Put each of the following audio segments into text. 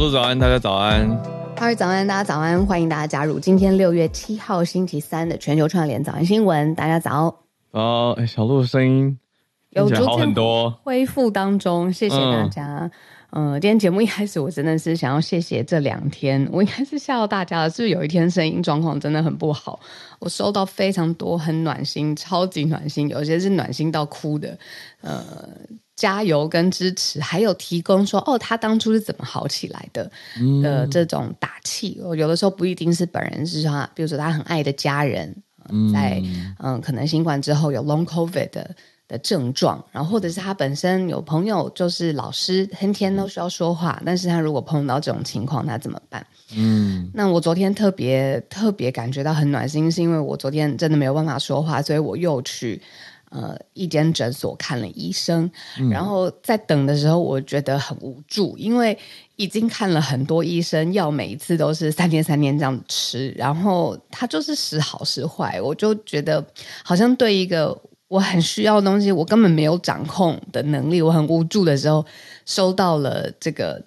鹿早安，大家早安。哈喽早安，大家早安，欢迎大家加入今天六月七号星期三的全球串联早安新闻。大家早。哦，哎，小鹿的声音有好很多，恢复当中，谢谢大家。嗯嗯、呃，今天节目一开始，我真的是想要谢谢这两天，我应该是吓到大家了，是不是有一天声音状况真的很不好？我收到非常多很暖心、超级暖心，有些是暖心到哭的，呃，加油跟支持，还有提供说哦，他当初是怎么好起来的的这种打气。我有的时候不一定是本人，是他，比如说他很爱的家人，呃、在嗯、呃，可能新冠之后有 long covid 的。的症状，然后或者是他本身有朋友就是老师，天天都需要说话，但是他如果碰到这种情况，他怎么办？嗯，那我昨天特别特别感觉到很暖心，是因为我昨天真的没有办法说话，所以我又去呃一间诊所看了医生，嗯，然后在等的时候，我觉得很无助，因为已经看了很多医生，药每一次都是三天三天这样吃，然后它就是时好时坏，我就觉得好像对一个。我很需要的东西，我根本没有掌控的能力。我很无助的时候，收到了这个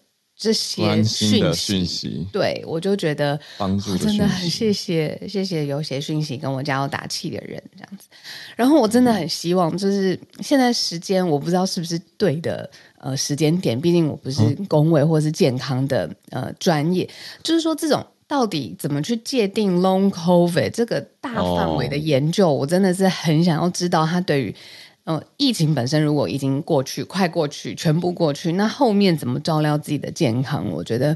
这些讯息，息，对我就觉得帮助、哦、真的很谢谢，谢谢有写讯息跟我加油打气的人这样子。然后我真的很希望，就是现在时间我不知道是不是对的呃时间点，毕竟我不是工位或是健康的、嗯、呃专业，就是说这种。到底怎么去界定 Long COVID 这个大范围的研究？Oh. 我真的是很想要知道，它对于呃疫情本身，如果已经过去、快过去、全部过去，那后面怎么照料自己的健康？我觉得。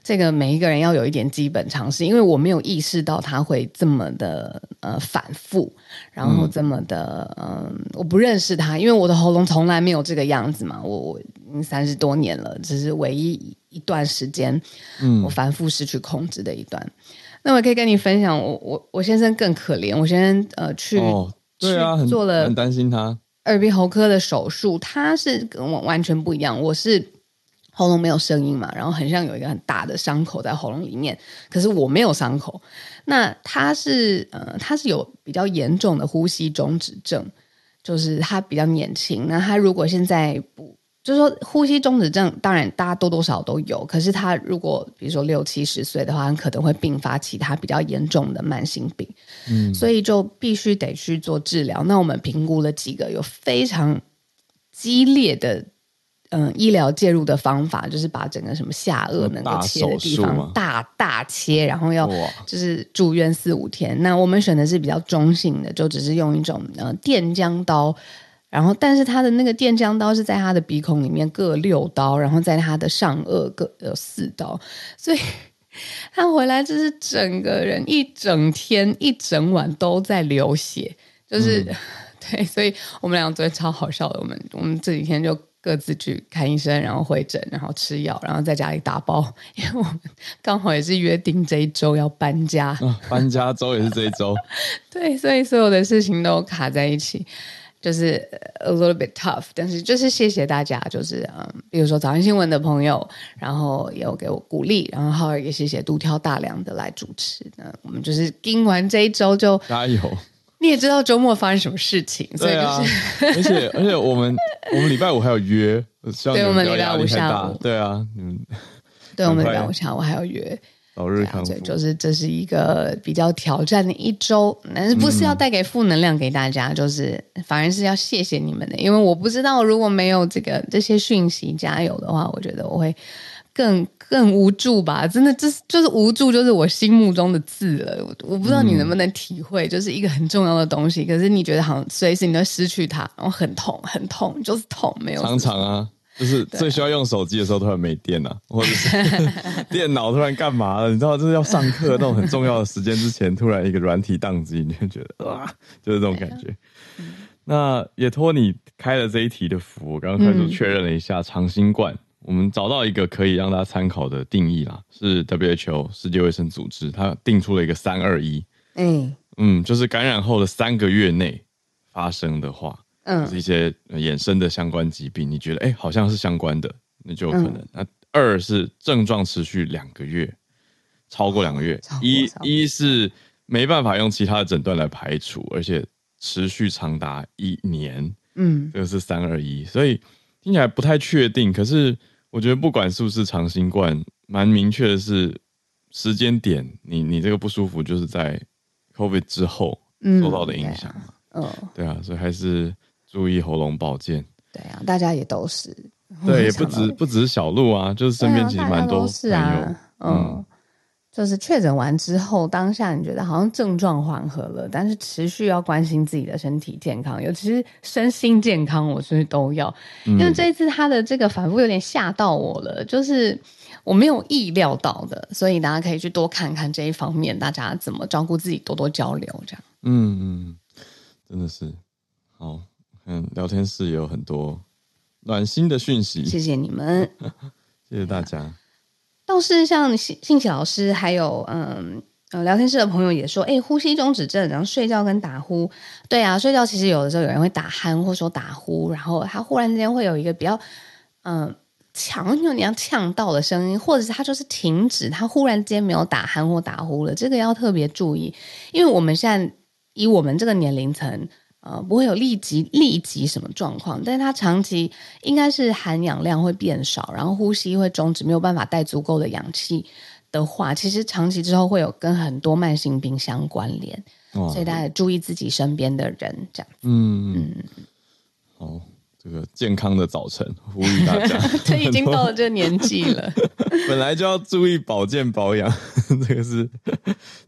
这个每一个人要有一点基本常识，因为我没有意识到他会这么的呃反复，然后这么的嗯、呃，我不认识他，因为我的喉咙从来没有这个样子嘛，我我三十多年了，只是唯一一段时间，嗯，我反复失去控制的一段。嗯、那我可以跟你分享，我我我先生更可怜，我先生呃去、哦、对啊，很做了很担心他耳鼻喉科的手术，他是跟我完全不一样，我是。喉咙没有声音嘛，然后很像有一个很大的伤口在喉咙里面，可是我没有伤口。那他是呃，他是有比较严重的呼吸中止症，就是他比较年轻。那他如果现在不，就是说呼吸中止症，当然大家多多少少都有。可是他如果比如说六七十岁的话，很可能会并发其他比较严重的慢性病。嗯，所以就必须得去做治疗。那我们评估了几个有非常激烈的。嗯，医疗介入的方法就是把整个什么下颚能够切的地方大大切，然后要就是住院四五天。那我们选的是比较中性的，就只是用一种呃电浆刀，然后但是他的那个电浆刀是在他的鼻孔里面各六刀，然后在他的上颚各有四刀，所以他回来就是整个人一整天一整晚都在流血，就是、嗯、对，所以我们俩昨天超好笑的，我们我们这几天就。各自去看医生，然后回诊，然后吃药，然后在家里打包，因为我们刚好也是约定这一周要搬家，啊、搬家周也是这一周，对，所以所有的事情都卡在一起，就是 a little bit tough，但是就是谢谢大家，就是嗯，比如说早安新闻的朋友，然后也有给我鼓励，然后也谢谢独挑大梁的来主持，那我们就是盯完这一周就加油。你也知道周末发生什么事情，所以就是，啊、而且而且我们我们礼拜五还有约，对，我们礼拜五下午，对啊，嗯，对，我们礼拜五下午还有约，早日康复，对，就是这是一个比较挑战的一周，但是不是要带给负能量给大家，嗯、就是反而是要谢谢你们的，因为我不知道如果没有这个这些讯息加油的话，我觉得我会。更更无助吧，真的，这是就是无助，就是我心目中的字了。我我不知道你能不能体会，嗯、就是一个很重要的东西，可是你觉得好像随时你都失去它，然后很痛，很痛，就是痛，没有。常常啊，就是最需要用手机的时候突然没电了、啊，或者是 电脑突然干嘛了？你知道，就是要上课那种很重要的时间之前，突然一个软体宕机，你就觉得哇，就是这种感觉。嗯、那也托你开了这一题的福，我刚刚开始确认了一下长新冠。嗯我们找到一个可以让大家参考的定义啦，是 WHO 世界卫生组织，它定出了一个三二一，嗯嗯，就是感染后的三个月内发生的话，嗯，就是一些衍生的相关疾病，你觉得哎好像是相关的，那就有可能。嗯、那二是症状持续两个月，超过两个月，一一是没办法用其他的诊断来排除，而且持续长达一年，嗯，这个是三二一，所以听起来不太确定，可是。我觉得不管是不是长新冠，蛮明确的是时间点，你你这个不舒服就是在 COVID 之后受到的影响嗯、对啊，所以还是注意喉咙保健。对啊，大家也都是。对，也不止不止小鹿啊，就是身边其实蛮多朋友。啊、嗯。嗯就是确诊完之后，当下你觉得好像症状缓和了，但是持续要关心自己的身体健康，尤其是身心健康，我是都要。因为这一次他的这个反复有点吓到我了，就是我没有意料到的，所以大家可以去多看看这一方面，大家怎么照顾自己，多多交流这样。嗯嗯，真的是好，嗯，聊天室也有很多暖心的讯息，谢谢你们，谢谢大家。倒是像信信奇老师，还有嗯呃聊天室的朋友也说，哎，呼吸中止症，然后睡觉跟打呼，对啊，睡觉其实有的时候有人会打鼾或说打呼，然后他忽然之间会有一个比较嗯强有点像呛到的声音，或者是他就是停止，他忽然间没有打鼾或打呼了，这个要特别注意，因为我们现在以我们这个年龄层。呃，不会有立即立即什么状况，但是它长期应该是含氧量会变少，然后呼吸会终止，没有办法带足够的氧气的话，其实长期之后会有跟很多慢性病相关联，哦、所以大家也注意自己身边的人，这样。嗯嗯。好，这个健康的早晨，呼吁大家。这已经到了这个年纪了，本来就要注意保健保养，这个是，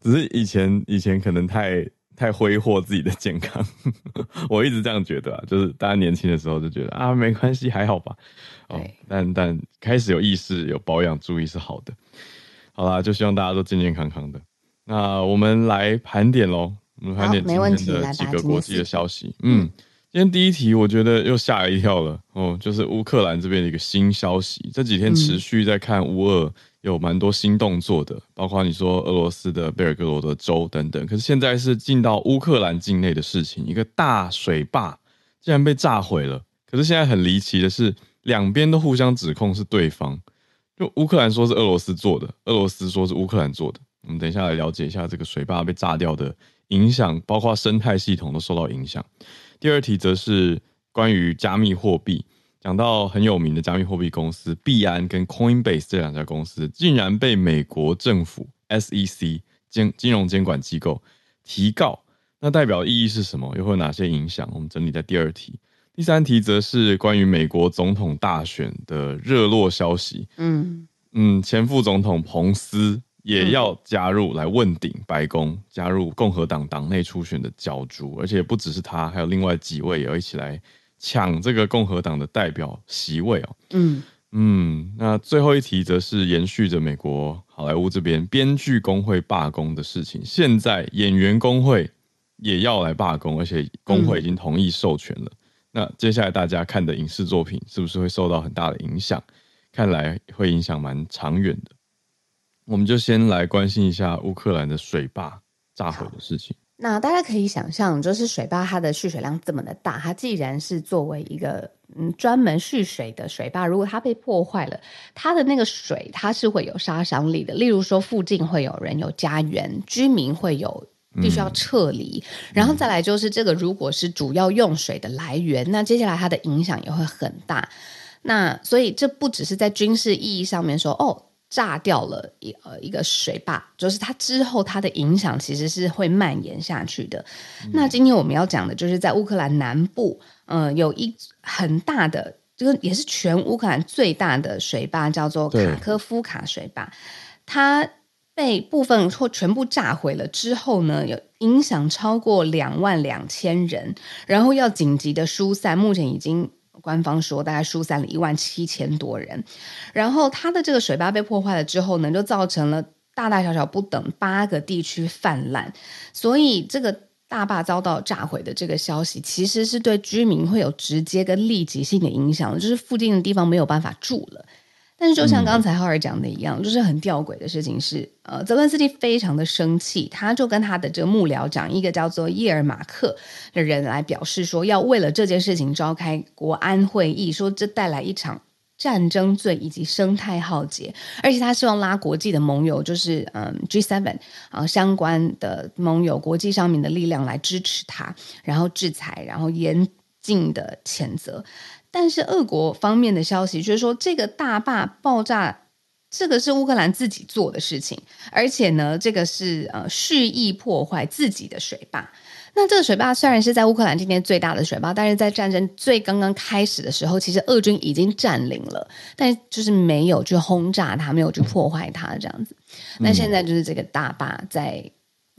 只是以前以前可能太。太挥霍自己的健康，我一直这样觉得啊，就是大家年轻的时候就觉得啊，没关系，还好吧。哦，但但开始有意识、有保养、注意是好的。好啦，就希望大家都健健康康的。那我们来盘点喽，我们盘点今天的几个国际的消息。嗯，今天第一题我觉得又吓一跳了哦，就是乌克兰这边的一个新消息，这几天持续在看乌俄。有蛮多新动作的，包括你说俄罗斯的贝尔格罗德州等等。可是现在是进到乌克兰境内的事情，一个大水坝竟然被炸毁了。可是现在很离奇的是，两边都互相指控是对方，就乌克兰说是俄罗斯做的，俄罗斯说是乌克兰做的。我们等一下来了解一下这个水坝被炸掉的影响，包括生态系统都受到影响。第二题则是关于加密货币。讲到很有名的加密货币公司币安跟 Coinbase 这两家公司，竟然被美国政府 SEC 监金融监管机构提告，那代表意义是什么？又会有哪些影响？我们整理在第二题。第三题则是关于美国总统大选的热络消息。嗯嗯，前副总统彭斯也要加入来问鼎白宫，加入共和党党内初选的角逐，而且不只是他，还有另外几位也要一起来。抢这个共和党的代表席位哦，嗯嗯，那最后一题则是延续着美国好莱坞这边编剧工会罢工的事情，现在演员工会也要来罢工，而且工会已经同意授权了。嗯、那接下来大家看的影视作品是不是会受到很大的影响？看来会影响蛮长远的。我们就先来关心一下乌克兰的水坝炸毁的事情。那大家可以想象，就是水坝它的蓄水量这么的大，它既然是作为一个嗯专门蓄水的水坝，如果它被破坏了，它的那个水它是会有杀伤力的。例如说，附近会有人有家园，居民会有必须要撤离，嗯、然后再来就是这个如果是主要用水的来源，那接下来它的影响也会很大。那所以这不只是在军事意义上面说哦。炸掉了一呃一个水坝，就是它之后它的影响其实是会蔓延下去的。嗯、那今天我们要讲的就是在乌克兰南部，嗯、呃，有一很大的，就是也是全乌克兰最大的水坝，叫做卡科夫卡水坝。它被部分或全部炸毁了之后呢，有影响超过两万两千人，然后要紧急的疏散，目前已经。官方说，大概疏散了一万七千多人，然后它的这个水坝被破坏了之后呢，就造成了大大小小不等八个地区泛滥，所以这个大坝遭到炸毁的这个消息，其实是对居民会有直接跟立即性的影响，就是附近的地方没有办法住了。但是，就像刚才浩尔讲的一样，嗯、就是很吊诡的事情是，呃，泽伦斯基非常的生气，他就跟他的这个幕僚长，一个叫做叶尔马克的人来表示说，要为了这件事情召开国安会议，说这带来一场战争罪以及生态浩劫，而且他希望拉国际的盟友，就是嗯 G7 啊相关的盟友，国际上面的力量来支持他，然后制裁，然后严禁的谴责。但是俄国方面的消息就是说，这个大坝爆炸，这个是乌克兰自己做的事情，而且呢，这个是呃蓄意破坏自己的水坝。那这个水坝虽然是在乌克兰今天最大的水坝，但是在战争最刚刚开始的时候，其实俄军已经占领了，但就是没有去轰炸它，没有去破坏它这样子。那现在就是这个大坝在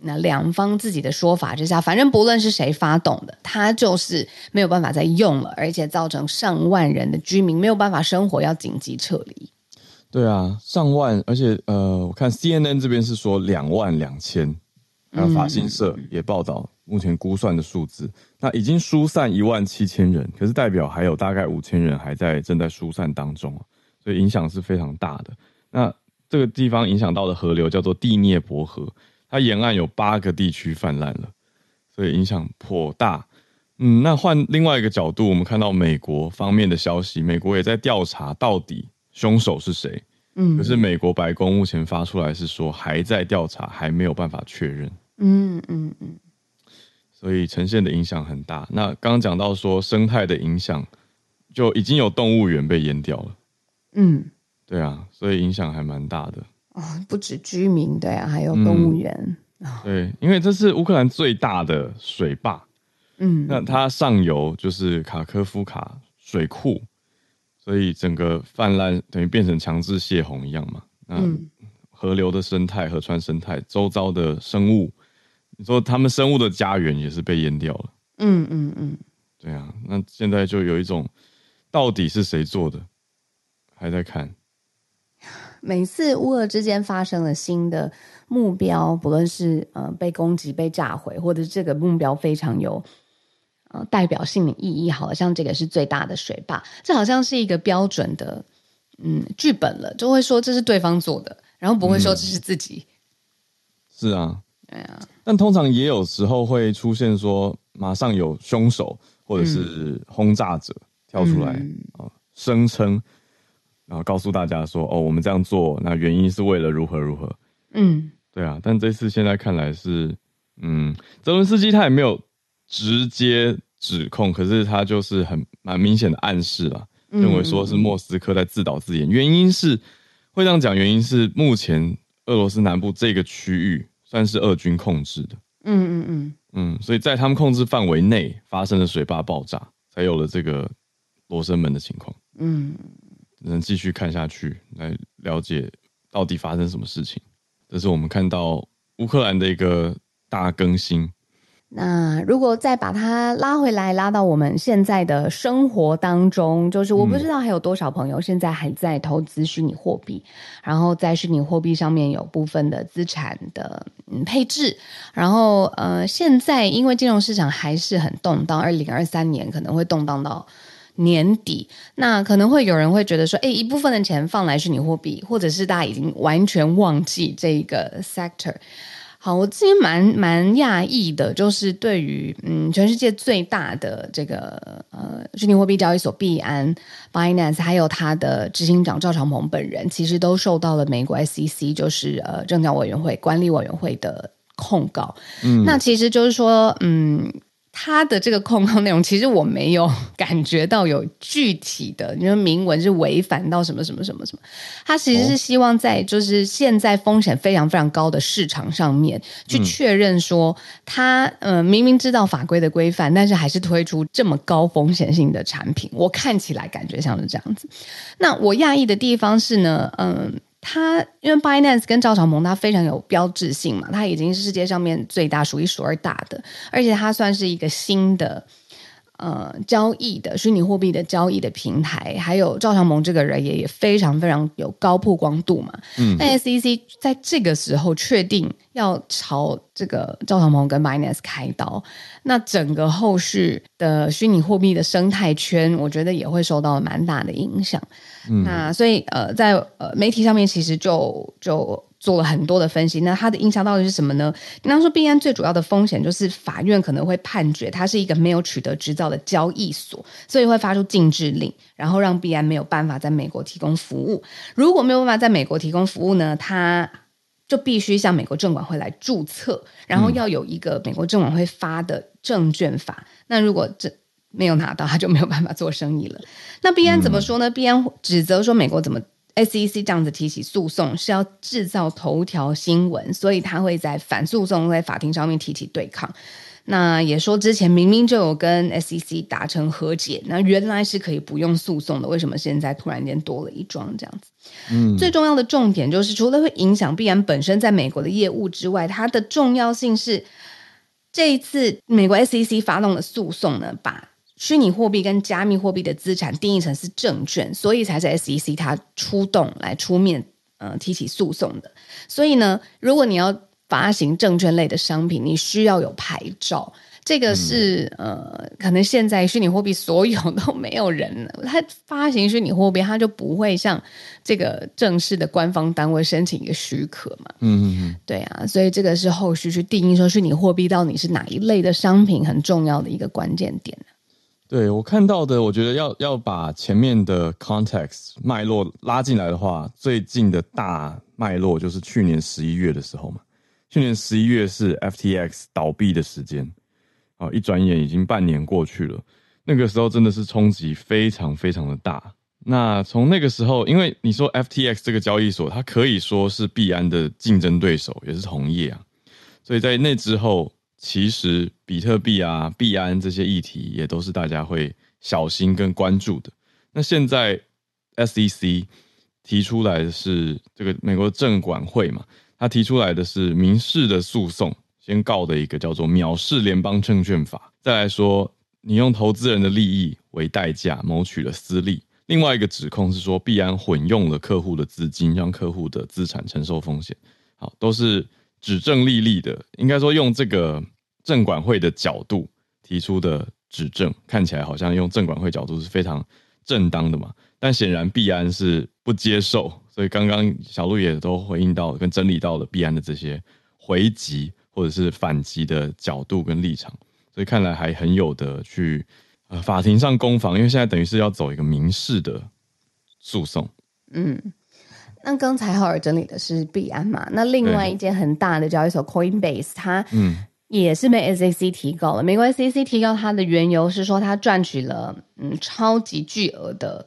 那两方自己的说法之下，反正不论是谁发动的，它就是没有办法再用了，而且造成上万人的居民没有办法生活，要紧急撤离。对啊，上万，而且呃，我看 CNN 这边是说两万两千，还有法新社也报道。目前估算的数字，那已经疏散一万七千人，可是代表还有大概五千人还在正在疏散当中，所以影响是非常大的。那这个地方影响到的河流叫做第聂伯河，它沿岸有八个地区泛滥了，所以影响颇大。嗯，那换另外一个角度，我们看到美国方面的消息，美国也在调查到底凶手是谁。嗯，可是美国白宫目前发出来是说还在调查，还没有办法确认。嗯嗯嗯。所以呈现的影响很大。那刚刚讲到说生态的影响，就已经有动物园被淹掉了。嗯，对啊，所以影响还蛮大的。哦，不止居民，对啊，还有动物园。对，因为这是乌克兰最大的水坝。嗯，那它上游就是卡科夫卡水库，所以整个泛滥等于变成强制泄洪一样嘛。那河流的生态、河川生态、周遭的生物。你说他们生物的家园也是被淹掉了，嗯嗯嗯，对啊，那现在就有一种到底是谁做的，还在看。每次乌俄之间发生了新的目标，不论是呃被攻击、被炸毁，或者是这个目标非常有呃代表性的意义，好像这个是最大的水坝，这好像是一个标准的嗯剧本了，就会说这是对方做的，然后不会说这是自己。嗯、是啊。对啊，但通常也有时候会出现说，马上有凶手或者是轰炸者跳出来啊，声称、嗯，然后告诉大家说，哦，我们这样做，那原因是为了如何如何。嗯，对啊，但这次现在看来是，嗯，泽伦斯基他也没有直接指控，可是他就是很蛮明显的暗示了，认为说是莫斯科在自导自演。原因是会这样讲，原因是目前俄罗斯南部这个区域。算是俄军控制的，嗯嗯嗯嗯，所以在他们控制范围内发生了水坝爆炸，才有了这个罗生门的情况。嗯，能继续看下去来了解到底发生什么事情。这是我们看到乌克兰的一个大更新。那如果再把它拉回来，拉到我们现在的生活当中，就是我不知道还有多少朋友现在还在投资虚拟货币，然后在虚拟货币上面有部分的资产的嗯配置，然后呃，现在因为金融市场还是很动荡，二零二三年可能会动荡到年底，那可能会有人会觉得说，哎，一部分的钱放来虚拟货币，或者是大家已经完全忘记这个 sector。好，我之前蛮蛮讶异的，就是对于嗯，全世界最大的这个呃虚拟货币交易所币安 Binance，还有它的执行长赵长鹏本人，其实都受到了美国 SEC，就是呃证交委员会管理委员会的控告。嗯，那其实就是说，嗯。他的这个控告内容，其实我没有感觉到有具体的，你说明文是违反到什么什么什么什么。他其实是希望在就是现在风险非常非常高的市场上面，去确认说他呃明明知道法规的规范，但是还是推出这么高风险性的产品。我看起来感觉像是这样子。那我讶异的地方是呢，嗯。它因为 Binance 跟赵小萌，它非常有标志性嘛，它已经是世界上面最大、数一数二大的，而且它算是一个新的呃交易的虚拟货币的交易的平台。还有赵长鹏这个人也也非常非常有高曝光度嘛。嗯，但 SEC 在这个时候确定要朝这个赵长鹏跟 Binance 开刀，那整个后续的虚拟货币的生态圈，我觉得也会受到蛮大的影响。嗯、那所以呃，在呃媒体上面其实就就做了很多的分析。那它的影响到底是什么呢？你刚说币安最主要的风险就是法院可能会判决它是一个没有取得执照的交易所，所以会发出禁制令，然后让币安没有办法在美国提供服务。如果没有办法在美国提供服务呢，它就必须向美国证管会来注册，然后要有一个美国证管会发的证券法。那如果这没有拿到，他就没有办法做生意了。那币安怎么说呢？币、嗯、安指责说美国怎么 SEC 这样子提起诉讼是要制造头条新闻，所以他会在反诉讼在法庭上面提起对抗。那也说之前明明就有跟 SEC 达成和解，那原来是可以不用诉讼的，为什么现在突然间多了一桩这样子？嗯，最重要的重点就是，除了会影响必然本身在美国的业务之外，它的重要性是这一次美国 SEC 发动的诉讼呢，把虚拟货币跟加密货币的资产定义成是证券，所以才是 SEC 它出动来出面呃提起诉讼的。所以呢，如果你要发行证券类的商品，你需要有牌照，这个是、嗯、呃，可能现在虚拟货币所有都没有人，他发行虚拟货币，他就不会向这个正式的官方单位申请一个许可嘛。嗯嗯嗯，对啊，所以这个是后续去定义说虚拟货币到底是哪一类的商品很重要的一个关键点。对，我看到的，我觉得要要把前面的 context 脉络拉进来的话，最近的大脉络就是去年十一月的时候嘛。去年十一月是 FTX 倒闭的时间，啊，一转眼已经半年过去了。那个时候真的是冲击非常非常的大。那从那个时候，因为你说 FTX 这个交易所，它可以说是币安的竞争对手，也是同业啊。所以在那之后，其实比特币啊、币安这些议题也都是大家会小心跟关注的。那现在 SEC 提出来的是这个美国证管会嘛？他提出来的是民事的诉讼，先告的一个叫做藐视联邦证券法，再来说你用投资人的利益为代价谋取了私利。另外一个指控是说币安混用了客户的资金，让客户的资产承受风险。好，都是指证历历的，应该说用这个证管会的角度提出的指证，看起来好像用证管会角度是非常正当的嘛。但显然币安是不接受。所以刚刚小路也都回应到跟整理到了币安的这些回击或者是反击的角度跟立场，所以看来还很有的去呃法庭上攻防，因为现在等于是要走一个民事的诉讼。嗯，那刚才浩尔整理的是币安嘛？那另外一间很大的交易所 Coinbase，它嗯也是被 SEC 提告了。美国 SEC 提告它的缘由是说它赚取了嗯超级巨额的。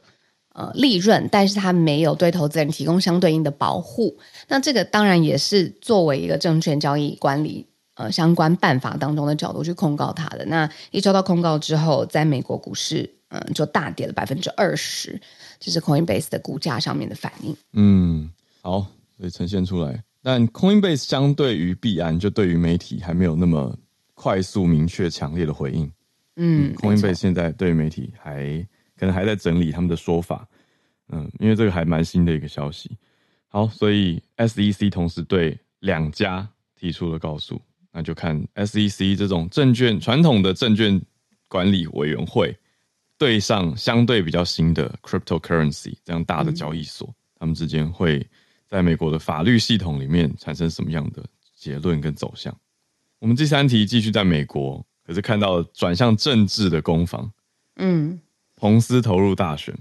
呃，利润，但是它没有对投资人提供相对应的保护。那这个当然也是作为一个证券交易管理呃相关办法当中的角度去控告他的。那一收到控告之后，在美国股市嗯、呃、就大跌了百分之二十，就是 Coinbase 的股价上面的反应。嗯，好，所以呈现出来。但 Coinbase 相对于币安，就对于媒体还没有那么快速、明确、强烈的回应。嗯，嗯，Coinbase 现在对于媒体还。可能还在整理他们的说法，嗯，因为这个还蛮新的一个消息。好，所以 SEC 同时对两家提出了告诉，那就看 SEC 这种证券传统的证券管理委员会对上相对比较新的 cryptocurrency 这样大的交易所，嗯、他们之间会在美国的法律系统里面产生什么样的结论跟走向。我们第三题继续在美国，可是看到转向政治的攻防，嗯。彭斯投入大选，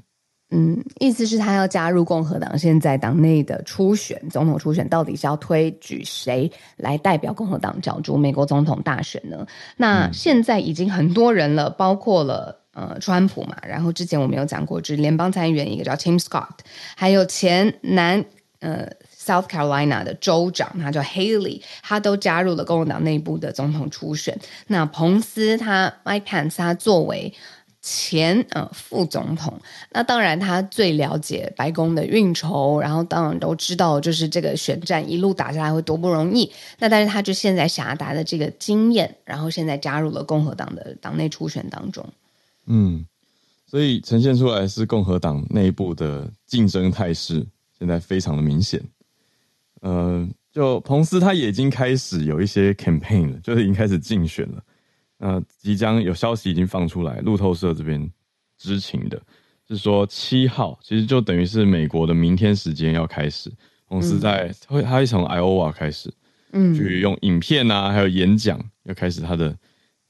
嗯，意思是他要加入共和党。现在党内的初选，总统初选到底是要推举谁来代表共和党角逐美国总统大选呢？那现在已经很多人了，包括了呃，川普嘛。然后之前我们有讲过，就是联邦参议员一个叫 Tim Scott，还有前南呃 South Carolina 的州长，他叫 Haley，他都加入了共和党内部的总统初选。那彭斯他 Mike Pence 他作为前呃副总统，那当然他最了解白宫的运筹，然后当然都知道就是这个选战一路打下来会多不容易。那但是他就现在狭达的这个经验，然后现在加入了共和党的党内初选当中。嗯，所以呈现出来是共和党内部的竞争态势，现在非常的明显。呃，就彭斯他也已经开始有一些 campaign 了，就是已经开始竞选了。那即将有消息已经放出来，路透社这边知情的是说七号，其实就等于是美国的明天时间要开始。公司在会，他会从 Iowa 开始，嗯，去用影片啊，还有演讲，要开始他的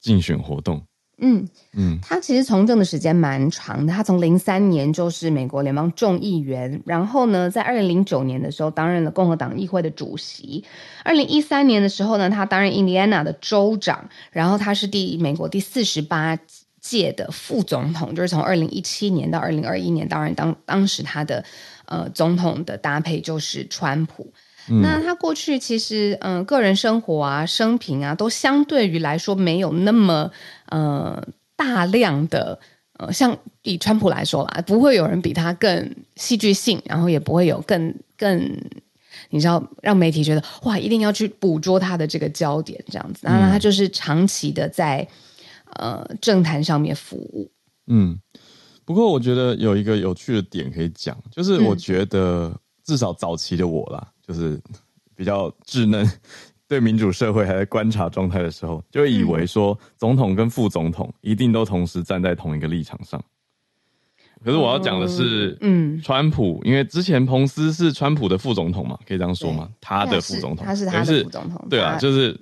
竞选活动。嗯。嗯，他其实从政的时间蛮长的，他从零三年就是美国联邦众议员，然后呢，在二零零九年的时候担任了共和党议会的主席，二零一三年的时候呢，他担任印第安纳的州长，然后他是第美国第四十八届的副总统，就是从二零一七年到二零二一年，当然当当时他的呃总统的搭配就是川普。嗯、那他过去其实嗯、呃、个人生活啊、生平啊，都相对于来说没有那么呃大量的呃，像以川普来说啦，不会有人比他更戏剧性，然后也不会有更更。你知道，让媒体觉得哇，一定要去捕捉他的这个焦点，这样子。那他就是长期的在、嗯、呃政坛上面服务。嗯，不过我觉得有一个有趣的点可以讲，就是我觉得至少早期的我啦，就是比较稚嫩，对民主社会还在观察状态的时候，就会以为说总统跟副总统一定都同时站在同一个立场上。可是我要讲的是，嗯，川普，因为之前彭斯是川普的副总统嘛，可以这样说吗？他的副总统，他是他的副总统，对啊，就是。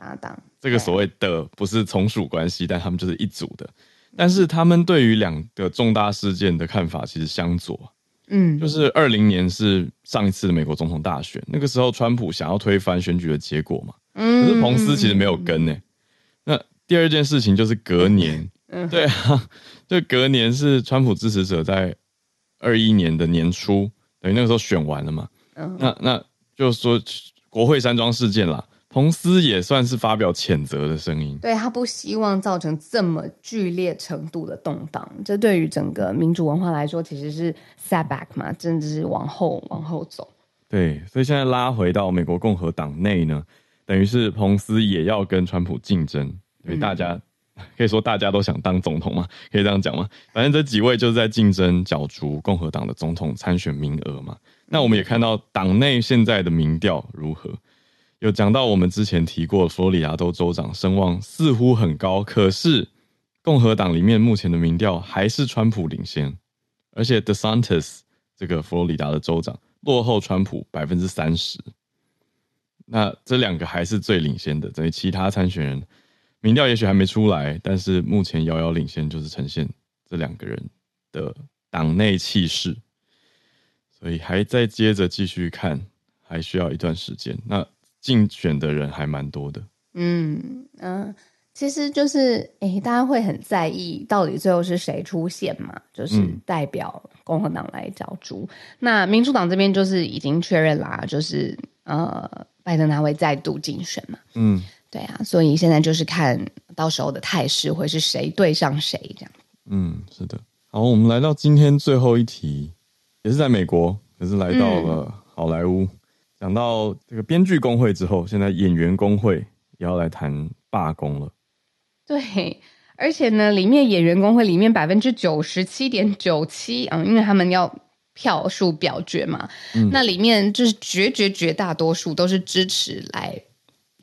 这个所谓的不是从属关系，但他们就是一组的。但是他们对于两个重大事件的看法其实相左。嗯，就是二零年是上一次的美国总统大选，那个时候川普想要推翻选举的结果嘛，嗯，可是彭斯其实没有跟呢、欸。那第二件事情就是隔年。嗯，对啊，就隔年是川普支持者在二一年的年初，等于那个时候选完了嘛。嗯，那那就是说国会山庄事件啦，彭斯也算是发表谴责的声音。对，他不希望造成这么剧烈程度的动荡，这对于整个民主文化来说，其实是 setback 嘛，真的是往后往后走。对，所以现在拉回到美国共和党内呢，等于是彭斯也要跟川普竞争，因为大家。嗯可以说大家都想当总统嘛？可以这样讲吗？反正这几位就是在竞争角逐共和党的总统参选名额嘛。那我们也看到党内现在的民调如何，有讲到我们之前提过佛罗里达州州长声望似乎很高，可是共和党里面目前的民调还是川普领先，而且 DeSantis 这个佛罗里达的州长落后川普百分之三十。那这两个还是最领先的，等于其他参选人。民调也许还没出来，但是目前遥遥领先，就是呈现这两个人的党内气势，所以还在接着继续看，还需要一段时间。那竞选的人还蛮多的，嗯嗯、呃，其实就是诶，大家会很在意到底最后是谁出现嘛？就是代表共和党来角逐。嗯、那民主党这边就是已经确认啦，就是呃，拜登他会再度竞选嘛？嗯。对啊，所以现在就是看到时候的态势会是谁对上谁这样。嗯，是的。好，我们来到今天最后一题，也是在美国，可是来到了好莱坞。讲、嗯、到这个编剧工会之后，现在演员工会也要来谈罢工了。对，而且呢，里面演员工会里面百分之九十七点九七啊，因为他们要票数表决嘛，嗯、那里面就是绝绝绝大多数都是支持来。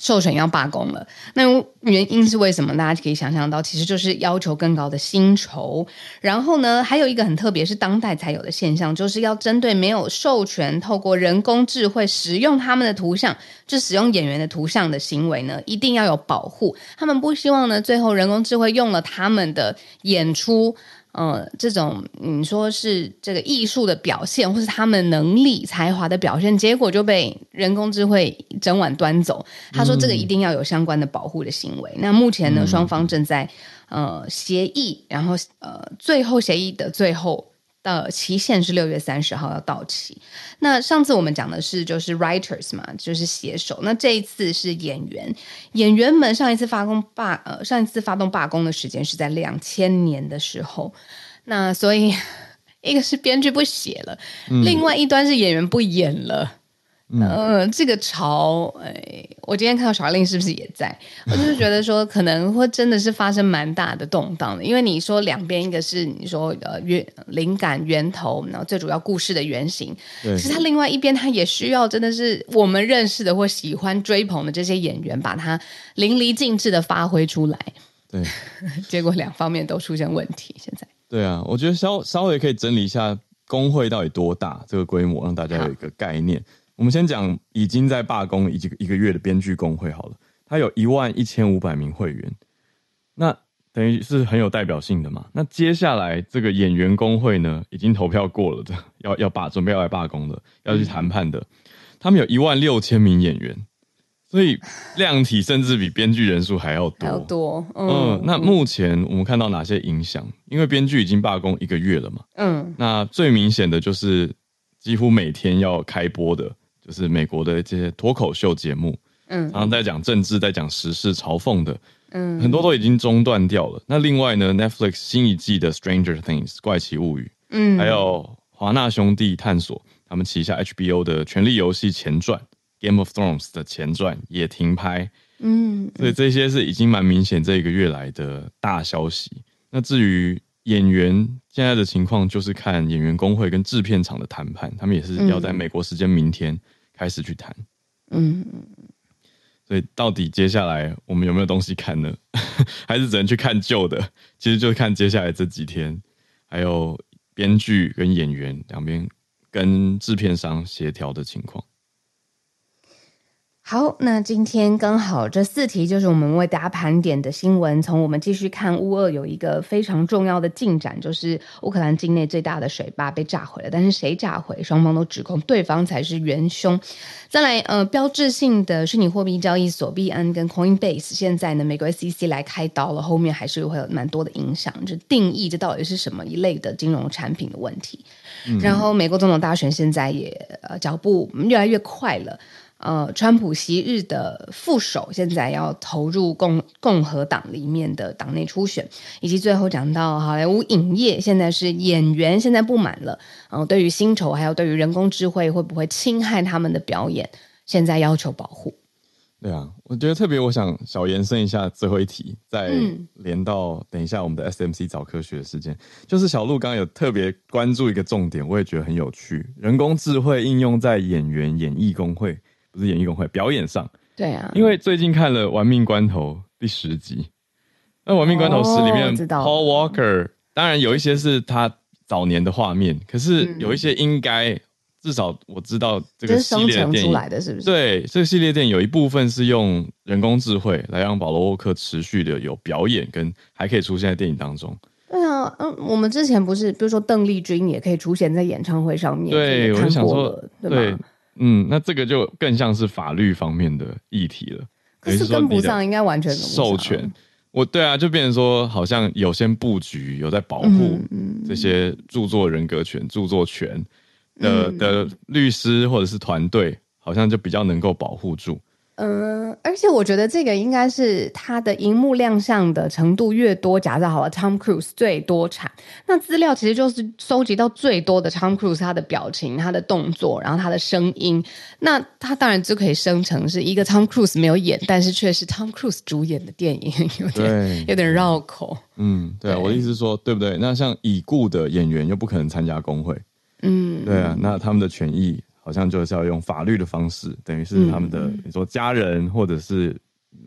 授权要罢工了，那原因是为什么？大家可以想象到，其实就是要求更高的薪酬。然后呢，还有一个很特别，是当代才有的现象，就是要针对没有授权透过人工智慧使用他们的图像，就使用演员的图像的行为呢，一定要有保护。他们不希望呢，最后人工智慧用了他们的演出。嗯，这种你说是这个艺术的表现，或是他们能力才华的表现，结果就被人工智慧整碗端走。他说这个一定要有相关的保护的行为。那目前呢，双方正在呃协议，然后呃最后协议的最后。的期限是六月三十号要到期。那上次我们讲的是就是 writers 嘛，就是写手。那这一次是演员，演员们上一次发工罢呃上一次发动罢工的时间是在两千年的时候。那所以 一个是编剧不写了，嗯、另外一端是演员不演了。嗯、呃，这个潮，哎，我今天看到小令是不是也在？我就是觉得说，可能会真的是发生蛮大的动荡的，因为你说两边，一个是你说呃源灵感源头，然后最主要故事的原型，对其实它另外一边，它也需要真的是我们认识的或喜欢追捧的这些演员，把它淋漓尽致的发挥出来。对，结果两方面都出现问题。现在，对啊，我觉得稍稍微可以整理一下工会到底多大，这个规模，让大家有一个概念。我们先讲已经在罢工一个一个月的编剧工会好了，它有一万一千五百名会员，那等于是很有代表性的嘛。那接下来这个演员工会呢，已经投票过了 的，要要罢准备要来罢工的，要去谈判的，他们有一万六千名演员，所以量体甚至比编剧人数还要多，还要多。嗯，嗯，那目前我们看到哪些影响？因为编剧已经罢工一个月了嘛。嗯，那最明显的就是几乎每天要开播的，就是美国的这些脱口秀节目。嗯，然后在讲政治，在讲时事，嘲讽的，嗯，很多都已经中断掉了。那另外呢，Netflix 新一季的《Stranger Things》怪奇物语，嗯，还有华纳兄弟探索他们旗下 HBO 的《权力游戏》前传。Game of Thrones 的前传也停拍，嗯，所以这些是已经蛮明显这一个月来的大消息。那至于演员现在的情况，就是看演员工会跟制片厂的谈判，他们也是要在美国时间明天开始去谈，嗯，所以到底接下来我们有没有东西看呢？还是只能去看旧的？其实就看接下来这几天，还有编剧跟演员两边跟制片商协调的情况。好，那今天刚好这四题就是我们为大家盘点的新闻。从我们继续看乌俄有一个非常重要的进展，就是乌克兰境内最大的水坝被炸毁了，但是谁炸毁，双方都指控对方才是元凶。再来，呃，标志性的虚拟货币交易所币安跟 Coinbase 现在呢，美国 SEC 来开刀了，后面还是会有蛮多的影响，就定义这到底是什么一类的金融产品的问题。嗯、然后，美国总统大选现在也呃脚步越来越快了。呃，川普昔日的副手现在要投入共共和党里面的党内初选，以及最后讲到好莱坞影业现在是演员现在不满了，呃，对于薪酬还有对于人工智慧会不会侵害他们的表演，现在要求保护。对啊，我觉得特别，我想小延伸一下最后一题，再连到等一下我们的 SMC 早科学的时间，就是小鹿刚刚有特别关注一个重点，我也觉得很有趣，人工智慧应用在演员演艺工会。不是演艺工会表演上，对啊，因为最近看了《玩命关头》第十集，那《玩命关头十》里面、哦、Paul Walker，当然有一些是他早年的画面，可是有一些应该、嗯、至少我知道这个系列电影出来的是不是？对，这个系列电影有一部分是用人工智慧来让保罗沃克持续的有表演，跟还可以出现在电影当中。对啊，嗯，我们之前不是比如说邓丽君也可以出现在演唱会上面，对，我就想说，对。嗯，那这个就更像是法律方面的议题了。可是跟不上，应该完全授权。我对啊，就变成说，好像有先布局，有在保护这些著作人格权、著作权的的律师或者是团队，好像就比较能够保护住。嗯，而且我觉得这个应该是他的荧幕亮相的程度越多，假设好了，Tom Cruise 最多产，那资料其实就是收集到最多的 Tom Cruise 他的表情、他的动作，然后他的声音，那他当然就可以生成是一个 Tom Cruise 没有演，但是却是 Tom Cruise 主演的电影，有点有点绕口。嗯，对啊，对我的意思是说，对不对？那像已故的演员又不可能参加工会，嗯，对啊，那他们的权益。好像就是要用法律的方式，等于是他们的，嗯、你说家人或者是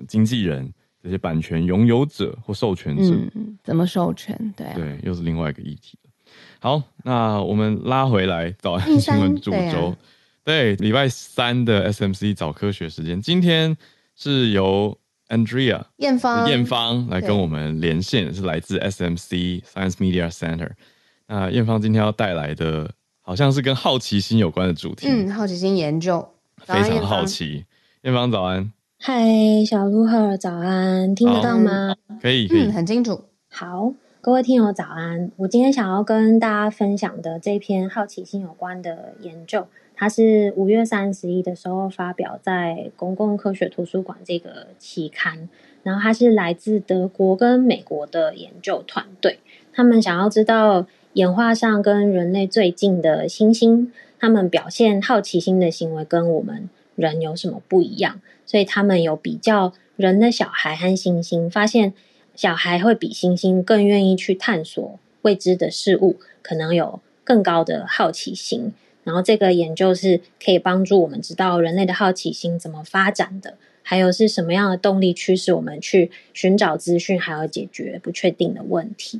经纪人这些版权拥有者或授权者，嗯、怎么授权？对、啊，对，又是另外一个议题。好，那我们拉回来早安新闻主轴，对，礼、啊、拜三的 SMC 早科学时间，今天是由 Andrea 艳芳艳芳来跟我们连线，是来自 SMC Science Media Center。那艳芳今天要带来的。好像是跟好奇心有关的主题。嗯，好奇心研究，非常好奇。艳芳早安，嗨，小鹿赫早安，听得到吗？可以，可以，很清楚。好，各位听友早安。我今天想要跟大家分享的这篇好奇心有关的研究，它是五月三十一的时候发表在公共科学图书馆这个期刊，然后它是来自德国跟美国的研究团队，他们想要知道。演化上跟人类最近的猩猩，他们表现好奇心的行为跟我们人有什么不一样？所以他们有比较人的小孩和猩猩，发现小孩会比猩猩更愿意去探索未知的事物，可能有更高的好奇心。然后这个研究是可以帮助我们知道人类的好奇心怎么发展的，还有是什么样的动力驱使我们去寻找资讯，还有解决不确定的问题。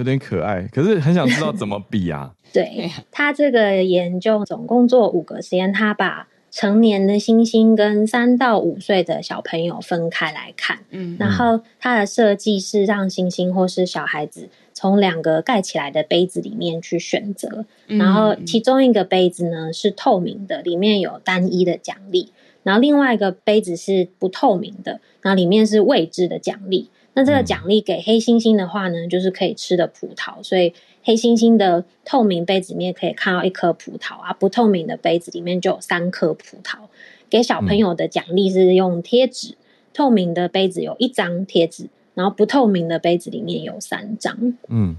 有点可爱，可是很想知道怎么比啊？对，他这个研究总共做五个实验，他把成年的猩猩跟三到五岁的小朋友分开来看，嗯，然后他的设计是让猩猩或是小孩子从两个盖起来的杯子里面去选择，然后其中一个杯子呢是透明的，里面有单一的奖励，然后另外一个杯子是不透明的，然后里面是未知的奖励。那这个奖励给黑猩猩的话呢，就是可以吃的葡萄。所以黑猩猩的透明杯子里面可以看到一颗葡萄啊，不透明的杯子里面就有三颗葡萄。给小朋友的奖励是用贴纸，透明的杯子有一张贴纸。然后不透明的杯子里面有三张，嗯，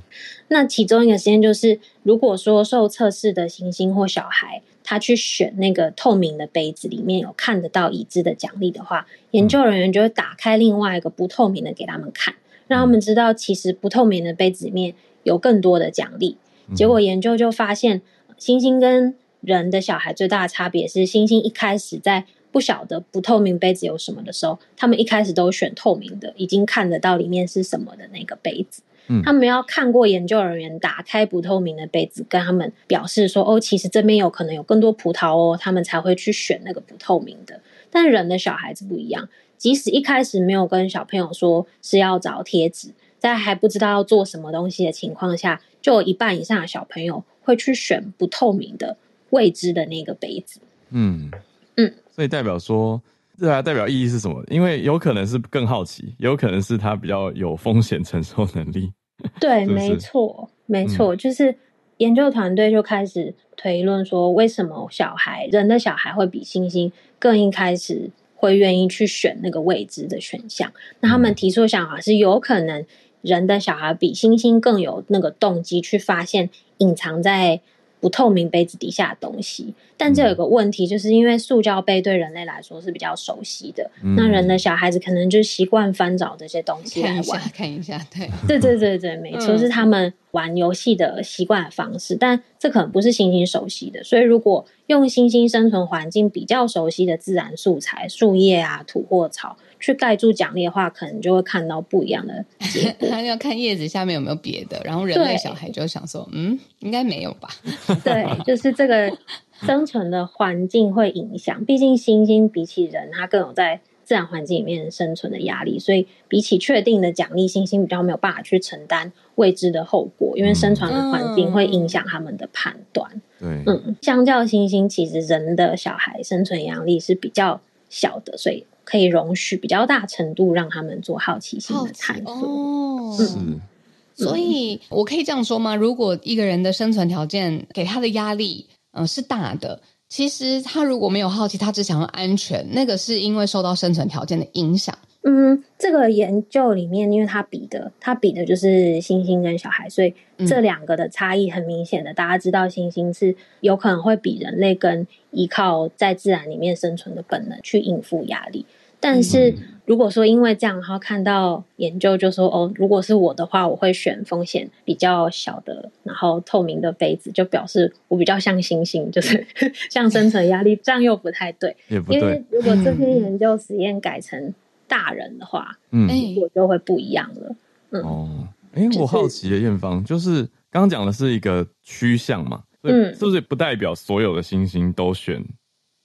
那其中一个实验就是，如果说受测试的猩猩或小孩，他去选那个透明的杯子里面有看得到已知的奖励的话，研究人员就会打开另外一个不透明的给他们看，让他们知道其实不透明的杯子里面有更多的奖励。结果研究就发现，猩猩跟人的小孩最大的差别是，猩猩一开始在不晓得不透明杯子有什么的时候，他们一开始都选透明的，已经看得到里面是什么的那个杯子。嗯，他们要看过研究人员打开不透明的杯子，跟他们表示说：“哦，其实这边有可能有更多葡萄哦。”他们才会去选那个不透明的。但人的小孩子不一样，即使一开始没有跟小朋友说是要找贴纸，在还不知道要做什么东西的情况下，就有一半以上的小朋友会去选不透明的未知的那个杯子。嗯。嗯，所以代表说，这还代表意义是什么？因为有可能是更好奇，有可能是他比较有风险承受能力。对，是是没错，没错，嗯、就是研究团队就开始推论说，为什么小孩，人的小孩会比猩猩更一开始会愿意去选那个未知的选项？那他们提出的想法是，有可能人的小孩比猩猩更有那个动机去发现隐藏在。不透明杯子底下的东西，但这有个问题，就是因为塑胶杯对人类来说是比较熟悉的，嗯、那人的小孩子可能就习惯翻找这些东西来玩，看一下，看一下，对，对对对对，没错，嗯、是他们玩游戏的习惯的方式，但这可能不是猩猩熟悉的，所以如果用猩猩生存环境比较熟悉的自然素材，树叶啊、土或草。去盖住奖励的话，可能就会看到不一样的结果。他要看叶子下面有没有别的，然后人类小孩就想说：“嗯，应该没有吧？”对，就是这个生存的环境会影响。毕竟猩猩比起人，它更有在自然环境里面生存的压力，所以比起确定的奖励，猩猩比较没有办法去承担未知的后果，因为生存的环境会影响他们的判断。对，嗯，相较猩猩，其实人的小孩生存压力是比较小的，所以。可以容许比较大程度让他们做好奇心的探索。哦，嗯，所以我可以这样说吗？如果一个人的生存条件给他的压力，嗯、呃，是大的，其实他如果没有好奇，他只想要安全，那个是因为受到生存条件的影响。嗯，这个研究里面，因为他比的，他比的就是猩猩跟小孩，所以这两个的差异很明显的。嗯、大家知道，猩猩是有可能会比人类更依靠在自然里面生存的本能去应付压力。但是如果说因为这样，然后看到研究就说哦，如果是我的话，我会选风险比较小的，然后透明的杯子，就表示我比较像星星，就是像生存压力，这样又不太对。也不对。因为如果这篇研究实验改成。大人的话，嗯，我就会不一样了。嗯，哦，哎，我好奇的艳芳，就是刚刚讲的是一个趋向嘛，嗯，是不是不代表所有的星星都选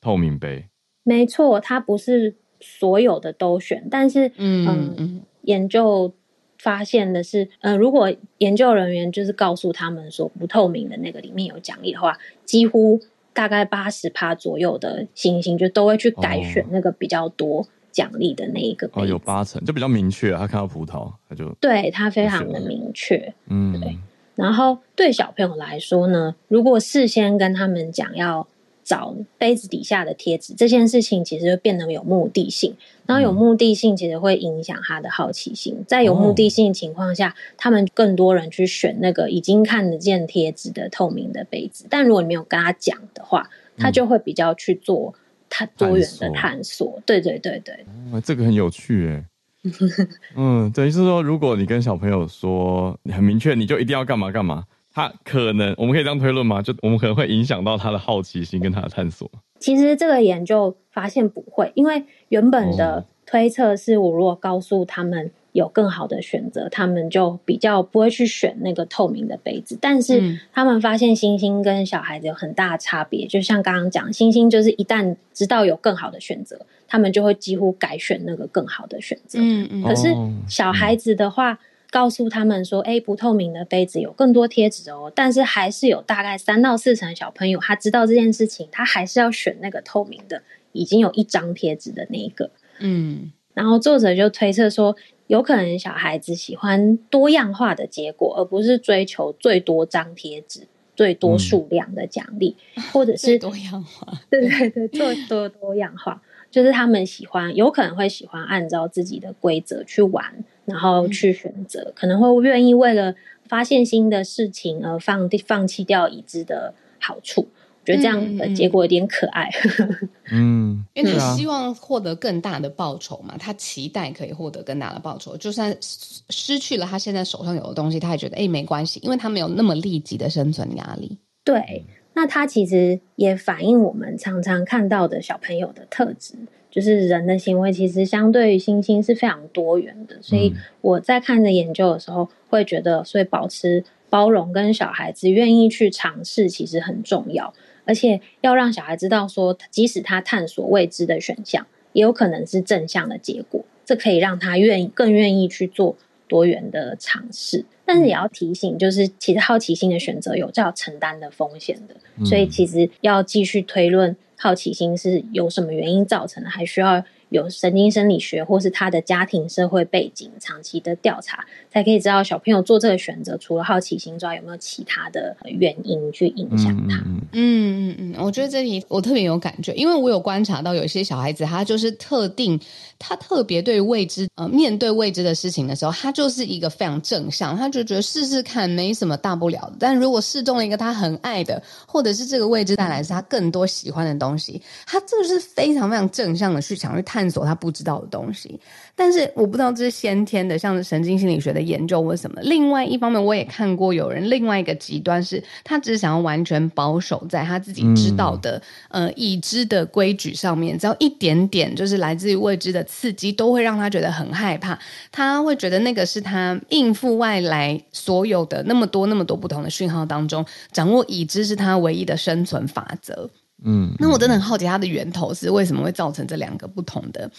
透明杯？没错，它不是所有的都选，但是，嗯嗯，研究发现的是，呃，如果研究人员就是告诉他们说不透明的那个里面有奖励的话，几乎大概八十趴左右的星星就都会去改选那个比较多。奖励的那一个哦，有八成就比较明确，他看到葡萄，他就对他非常的明确，嗯，对。然后对小朋友来说呢，如果事先跟他们讲要找杯子底下的贴纸，这件事情其实就变得有目的性。然后有目的性其实会影响他的好奇心，在有目的性的情况下，哦、他们更多人去选那个已经看得见贴纸的透明的杯子。但如果你没有跟他讲的话，他就会比较去做。他多元的探索，索对对对对，哦，这个很有趣哎。嗯，等于是说，如果你跟小朋友说你很明确，你就一定要干嘛干嘛，他可能我们可以这样推论吗？就我们可能会影响到他的好奇心跟他的探索。其实这个研究发现不会，因为原本的推测是我如果告诉他们。有更好的选择，他们就比较不会去选那个透明的杯子。但是他们发现星星跟小孩子有很大的差别，就像刚刚讲，星星就是一旦知道有更好的选择，他们就会几乎改选那个更好的选择。嗯嗯。可是小孩子的话，哦、告诉他们说：“哎，不透明的杯子有更多贴纸哦。”但是还是有大概三到四成小朋友他知道这件事情，他还是要选那个透明的。已经有一张贴纸的那一个。嗯，然后作者就推测说，有可能小孩子喜欢多样化的结果，而不是追求最多张贴纸、最多数量的奖励，嗯、或者是多样化。对对对，做多多样化，就是他们喜欢，有可能会喜欢按照自己的规则去玩，然后去选择，嗯、可能会愿意为了发现新的事情而放放弃掉已知的好处。觉得这样的结果有点可爱，嗯，因为他希望获得更大的报酬嘛，他期待可以获得更大的报酬，就算失去了他现在手上有的东西，他也觉得哎没关系，因为他没有那么立即的生存压力。对，那它其实也反映我们常常看到的小朋友的特质，就是人的行为其实相对于猩猩是非常多元的，所以我在看着研究的时候会觉得，所以保持包容跟小孩子愿意去尝试，其实很重要。而且要让小孩知道说，即使他探索未知的选项，也有可能是正向的结果。这可以让他愿意更愿意去做多元的尝试。但是也要提醒，就是其实好奇心的选择有要承担的风险的。所以其实要继续推论好奇心是由什么原因造成的，还需要。有神经生理学或是他的家庭社会背景长期的调查，才可以知道小朋友做这个选择，除了好奇心之外，有没有其他的原因去影响他？嗯嗯嗯，我觉得这里我特别有感觉，因为我有观察到有些小孩子，他就是特定，他特别对未知，呃，面对未知的事情的时候，他就是一个非常正向，他就觉得试试看没什么大不了的。但如果试中了一个他很爱的，或者是这个未知带来是他更多喜欢的东西，他这个是非常非常正向的去想去探。索他不知道的东西，但是我不知道这是先天的，像是神经心理学的研究或什么。另外一方面，我也看过有人另外一个极端是，他只是想要完全保守在他自己知道的、嗯、呃已知的规矩上面，只要一点点就是来自于未知的刺激，都会让他觉得很害怕。他会觉得那个是他应付外来所有的那么多那么多不同的讯号当中，掌握已知是他唯一的生存法则。嗯，那我真的很好奇，它的源头是为什么会造成这两个不同的，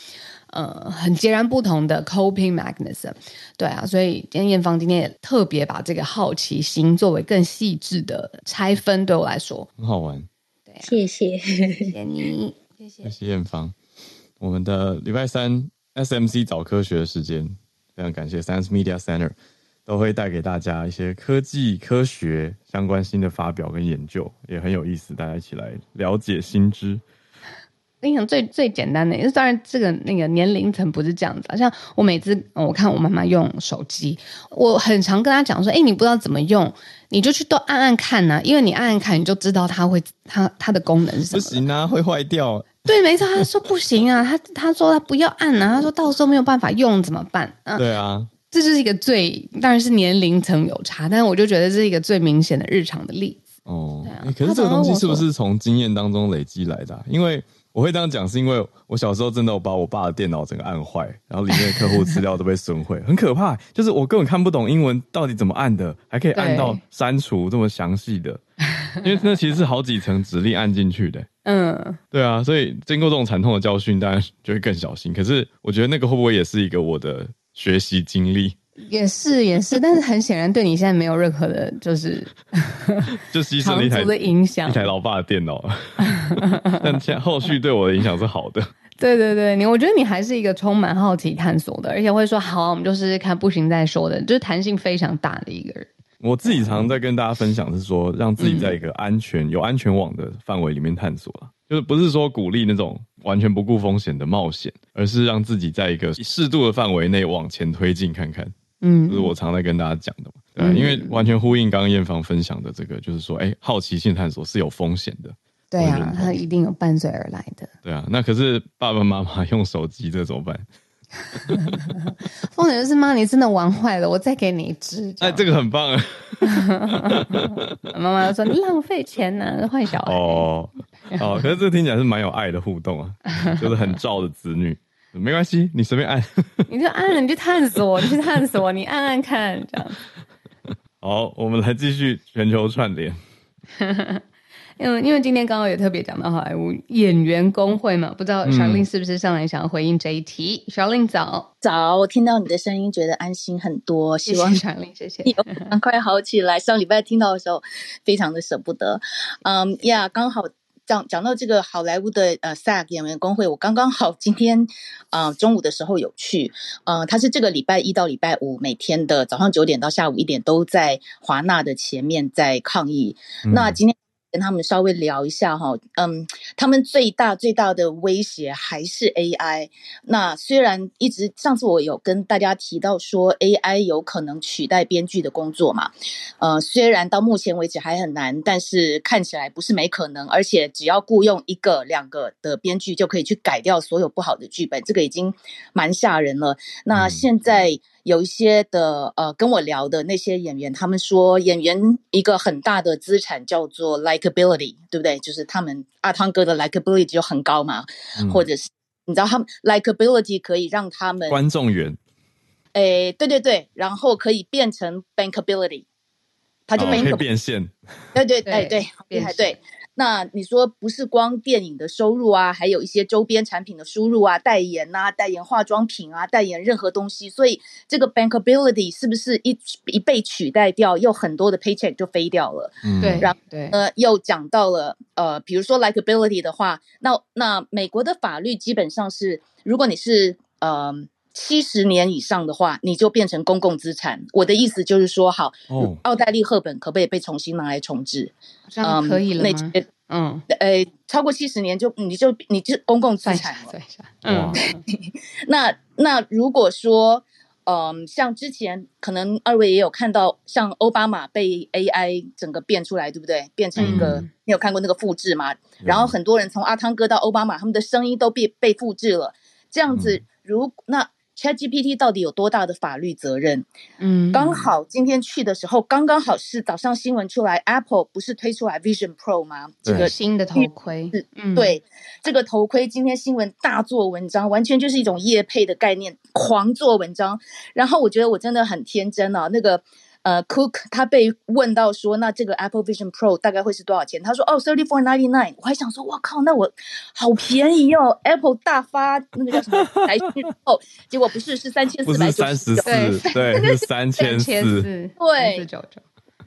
呃，很截然不同的 coping mechanism。对啊，所以今天艳芳今天也特别把这个好奇心作为更细致的拆分，对我来说很好玩。对啊，谢谢，谢谢你，谢谢，谢谢艳芳。我们的礼拜三 SMC 早科学的时间，非常感谢 Science Media Center。都会带给大家一些科技、科学相关新的发表跟研究，也很有意思，大家一起来了解新知。我跟你讲最最简单的，因为当然这个那个年龄层不是这样子，像我每次我看我妈妈用手机，我很常跟她讲说：“哎，你不知道怎么用，你就去都按按看呐、啊，因为你按按看，你就知道它会它它的功能是什么。”不行啊，会坏掉。对，没错，他说不行啊，他他说他不要按啊，他说到时候没有办法用怎么办？啊，对啊。这就是一个最，当然是年龄层有差，但是我就觉得这是一个最明显的日常的例子。哦，对啊，可是这个东西是不是从经验当中累积来的啊？因为我会这样讲，是因为我小时候真的我把我爸的电脑整个按坏，然后里面的客户资料都被损毁，很可怕。就是我根本看不懂英文到底怎么按的，还可以按到删除这么详细的，因为那其实是好几层指令按进去的。嗯，对啊，所以经过这种惨痛的教训，当然就会更小心。可是我觉得那个会不会也是一个我的？学习经历也是也是，但是很显然对你现在没有任何的，就是 就牺牲了一台的影响，一台老爸的电脑。但现后续对我的影响是好的。对对对，你我觉得你还是一个充满好奇探索的，而且会说好啊，我们就试试看，不行再说的，就是弹性非常大的一个人。我自己常常在跟大家分享是说，让自己在一个安全、嗯、有安全网的范围里面探索了，就是不是说鼓励那种。完全不顾风险的冒险，而是让自己在一个适度的范围内往前推进看看。嗯，这是我常在跟大家讲的嘛。对啊，因为完全呼应刚刚艳芳分享的这个，就是说，哎，好奇心探索是有风险的。对啊，它一定有伴随而来的。对啊，那可是爸爸妈妈用手机，这怎么办？风险就是妈，你真的玩坏了，我再给你一支。哎，这个很棒啊！妈妈就说你浪费钱呢、啊，坏小孩。哦哦，可是这个听起来是蛮有爱的互动啊，就是很照的子女。没关系，你随便按，你就按，你去探索，你去探索，你按按看，这样。好，我们来继续全球串联。因为因为今天刚好也特别讲到好莱坞演员工会嘛，不知道 Charlene 是不是上来想要回应这一题？Charlene、嗯、早早，我听到你的声音，觉得安心很多。希望 Charlene 谢谢，赶快好起来。上礼拜听到的时候，非常的舍不得。嗯呀，刚好讲讲到这个好莱坞的呃 SAG 演员工会，我刚刚好今天啊、呃、中午的时候有去，呃，他是这个礼拜一到礼拜五每天的早上九点到下午一点都在华纳的前面在抗议。嗯、那今天。跟他们稍微聊一下哈，嗯，他们最大最大的威胁还是 AI。那虽然一直上次我有跟大家提到说 AI 有可能取代编剧的工作嘛，呃，虽然到目前为止还很难，但是看起来不是没可能，而且只要雇佣一个两个的编剧就可以去改掉所有不好的剧本，这个已经蛮吓人了。那现在。有一些的呃，跟我聊的那些演员，他们说演员一个很大的资产叫做 likability，对不对？就是他们阿汤哥的 likability 就很高嘛，嗯、或者是你知道他们 likability 可以让他们观众缘，诶，对对对，然后可以变成 bankability，他就没、哦、可以变现，对对对对，厉害对。那你说不是光电影的收入啊，还有一些周边产品的输入啊，代言啊，代言化妆品啊，代言任何东西，所以这个 bankability 是不是一一被取代掉，又很多的 paycheck 就飞掉了？嗯，对。然后对，呃，又讲到了呃，比如说 likability 的话，那那美国的法律基本上是，如果你是呃七十年以上的话，你就变成公共资产。我的意思就是说，好，哦，奥黛丽·赫本可不可以被重新拿来重置？这样可以了吗？嗯，那嗯，呃，超过七十年就你就你就公共资产了。嗯，那那如果说，嗯，像之前可能二位也有看到，像奥巴马被 AI 整个变出来，对不对？变成一个，嗯、你有看过那个复制吗？嗯、然后很多人从阿汤哥到奥巴马，他们的声音都被被复制了。这样子，如、嗯、那。ChatGPT 到底有多大的法律责任？嗯，刚好今天去的时候，刚刚好是早上新闻出来，Apple 不是推出来 Vision Pro 吗？这个新的头盔，嗯，对，这个头盔今天新闻大做文章，完全就是一种业配的概念，狂做文章。然后我觉得我真的很天真啊，那个。呃，Cook 他被问到说，那这个 Apple Vision Pro 大概会是多少钱？他说，哦，thirty four ninety nine。我还想说，哇靠，那我好便宜哦，Apple 大发那个叫什么财讯哦，结果不是，是三千四百九十九，对，对，是三千四，对。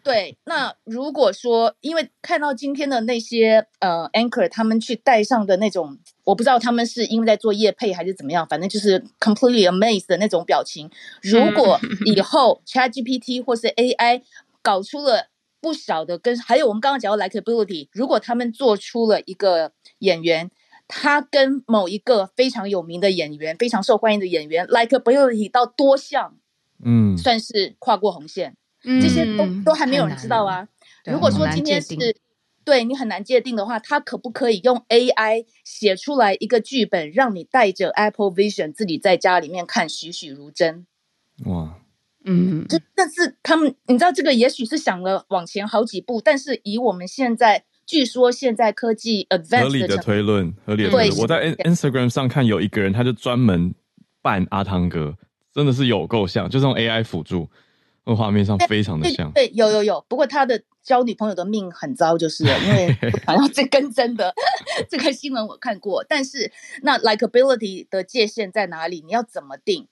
对，那如果说，因为看到今天的那些呃 anchor，他们去戴上的那种，我不知道他们是因为在做业配还是怎么样，反正就是 completely amazed 的那种表情。如果以后 ChatGPT 或是 AI 搞出了不少的跟，还有我们刚刚讲到 likability，如果他们做出了一个演员，他跟某一个非常有名的演员、非常受欢迎的演员 likability 到多像，嗯，算是跨过红线。这些都都还没有人知道啊。如果说今天是对你很难界定的话，他可不可以用 AI 写出来一个剧本，让你带着 Apple Vision 自己在家里面看栩栩如真？哇，嗯，这但是他们，你知道这个也许是想了往前好几步，但是以我们现在据说现在科技 advance 合理的推论，合理的推论。我在 Instagram 上看有一个人，他就专门扮阿汤哥，真的是有够像，就是用 AI 辅助。那画面上非常的像，对，对，有有有。不过他的交女朋友的命很糟，就是了，因为好像这跟真的 这个新闻我看过。但是那 likability 的界限在哪里？你要怎么定？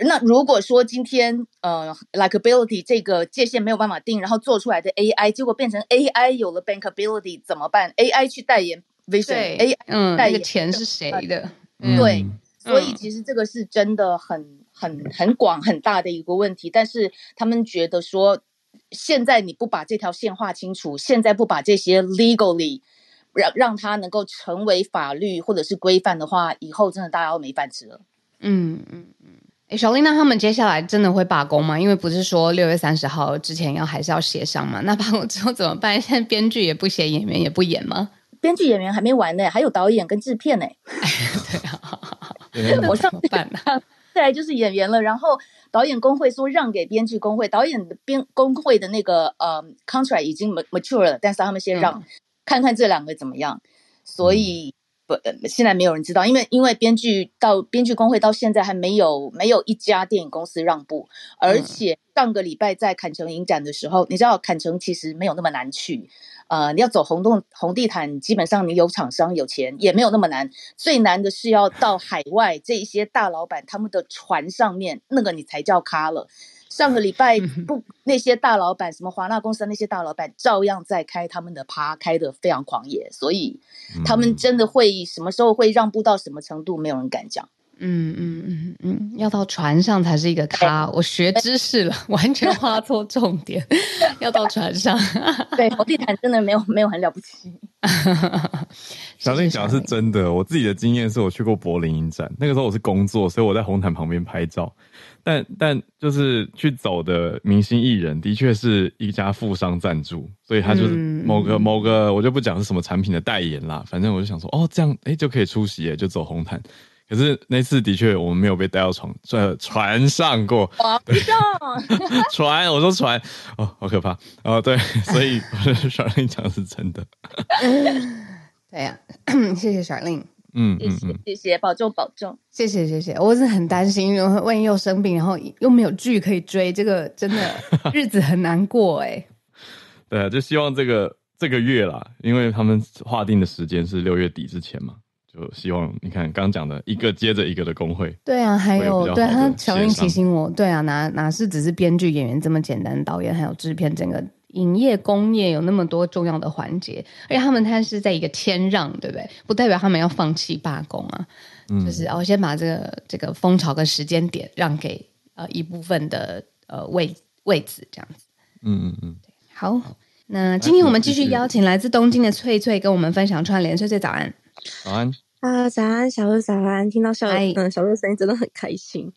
那如果说今天呃 likability 这个界限没有办法定，然后做出来的 AI 结果变成 AI 有了 bankability 怎么办？AI 去代言 Vision，AI 嗯，代言钱是谁的？对，所以其实这个是真的很。很很广很大的一个问题，但是他们觉得说，现在你不把这条线画清楚，现在不把这些 legally 让让它能够成为法律或者是规范的话，以后真的大家都没饭吃了。嗯嗯嗯。哎，小丽，那他们接下来真的会罢工吗？因为不是说六月三十号之前要还是要协商嘛？那罢工之后怎么办？现在编剧也不写，演员也不演吗？编剧演员还没完呢，还有导演跟制片呢。哎对啊，我 怎么办呢？再来就是演员了，然后导演工会说让给编剧工会，导演的编工会的那个呃 contract 已经 mature 了，但是他们先让、嗯、看看这两个怎么样，所以不现在没有人知道，因为因为编剧到编剧工会到现在还没有没有一家电影公司让步，而且上个礼拜在坎城影展的时候，你知道坎城其实没有那么难去。呃，你要走红洞红地毯，基本上你有厂商有钱也没有那么难。最难的是要到海外这一些大老板他们的船上面，那个你才叫咖了。上个礼拜不那些大老板，什么华纳公司的那些大老板，照样在开他们的趴，开得非常狂野，所以他们真的会什么时候会让步到什么程度，没有人敢讲。嗯嗯嗯嗯，要到船上才是一个咖。欸、我学知识了，欸、完全画错重点。要到船上，对，红地毯真的没有没有很了不起。小林讲的是真的，我自己的经验是我去过柏林影展，那个时候我是工作，所以我在红毯旁边拍照。但但就是去走的明星艺人，的确是一家富商赞助，所以他就是某个、嗯、某个，我就不讲是什么产品的代言啦。反正我就想说，哦，这样哎、欸、就可以出席，就走红毯。可是那次的确我们没有被带到床在船上过，上。船，我说船哦，好可怕。哦，对，所以 小令讲的是真的，对呀、啊，谢谢小令，嗯，谢谢谢谢，保重保重，谢谢谢谢，我是很担心，因为万一又生病，然后又没有剧可以追，这个真的 日子很难过哎。对啊，就希望这个这个月啦，因为他们划定的时间是六月底之前嘛。就希望你看刚讲的一个接着一个的工会，对啊，还有，有对他小令提醒我，对啊，哪哪是只是编剧演员这么简单，导演还有制片，整个影业工业有那么多重要的环节，而且他们他是在一个谦让，对不对？不代表他们要放弃罢工啊，嗯、就是我先把这个这个风潮跟时间点让给呃一部分的呃位位置这样子，嗯嗯嗯，好，那今天我们继续邀请来自东京的翠翠跟我们分享串联，翠翠早安，早安。啊，早安，小鹿早安！听到小嗯小鹿声音真的很开心，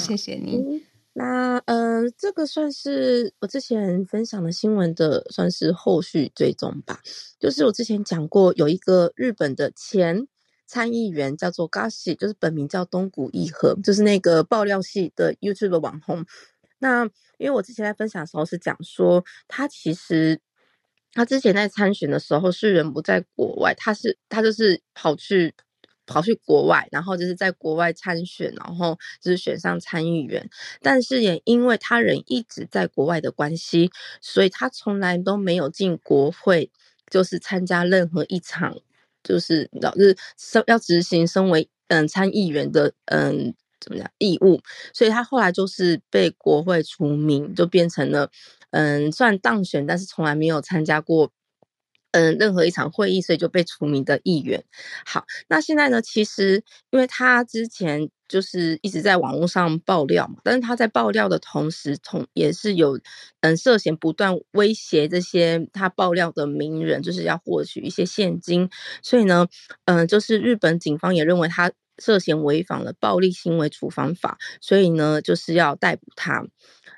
谢谢你。那呃，这个算是我之前分享的新闻的，算是后续追踪吧。就是我之前讲过，有一个日本的前参议员叫做 Gashi，就是本名叫东谷义和，就是那个爆料系的 YouTube 的网红。那因为我之前在分享的时候是讲说，他其实。他之前在参选的时候是人不在国外，他是他就是跑去跑去国外，然后就是在国外参选，然后就是选上参议员。但是也因为他人一直在国外的关系，所以他从来都没有进国会，就是参加任何一场，就是老是要执行身为嗯参议员的嗯怎么讲义务。所以他后来就是被国会除名，就变成了。嗯，算当选，但是从来没有参加过嗯任何一场会议，所以就被除名的议员。好，那现在呢？其实因为他之前就是一直在网络上爆料嘛，但是他在爆料的同时，同也是有嗯涉嫌不断威胁这些他爆料的名人，就是要获取一些现金。所以呢，嗯，就是日本警方也认为他涉嫌违反了暴力行为处罚法，所以呢，就是要逮捕他。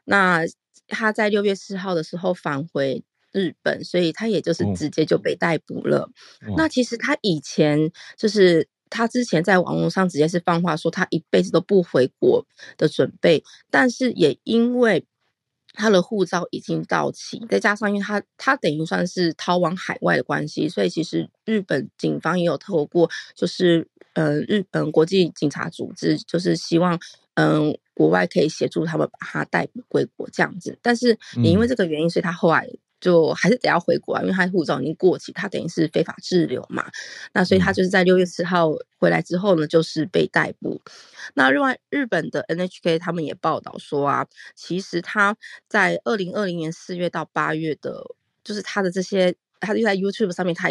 那他在六月四号的时候返回日本，所以他也就是直接就被逮捕了。哦、那其实他以前就是他之前在网络上直接是放话说他一辈子都不回国的准备，但是也因为他的护照已经到期，再加上因为他他等于算是逃往海外的关系，所以其实日本警方也有透过就是呃日本国际警察组织，就是希望。嗯，国外可以协助他们把他逮捕归国这样子，但是也因为这个原因，所以他后来就还是得要回国啊，因为他护照已经过期，他等于是非法滞留嘛。那所以他就是在六月四号回来之后呢，就是被逮捕。那另外日本的 NHK 他们也报道说啊，其实他在二零二零年四月到八月的，就是他的这些，他就在 YouTube 上面，他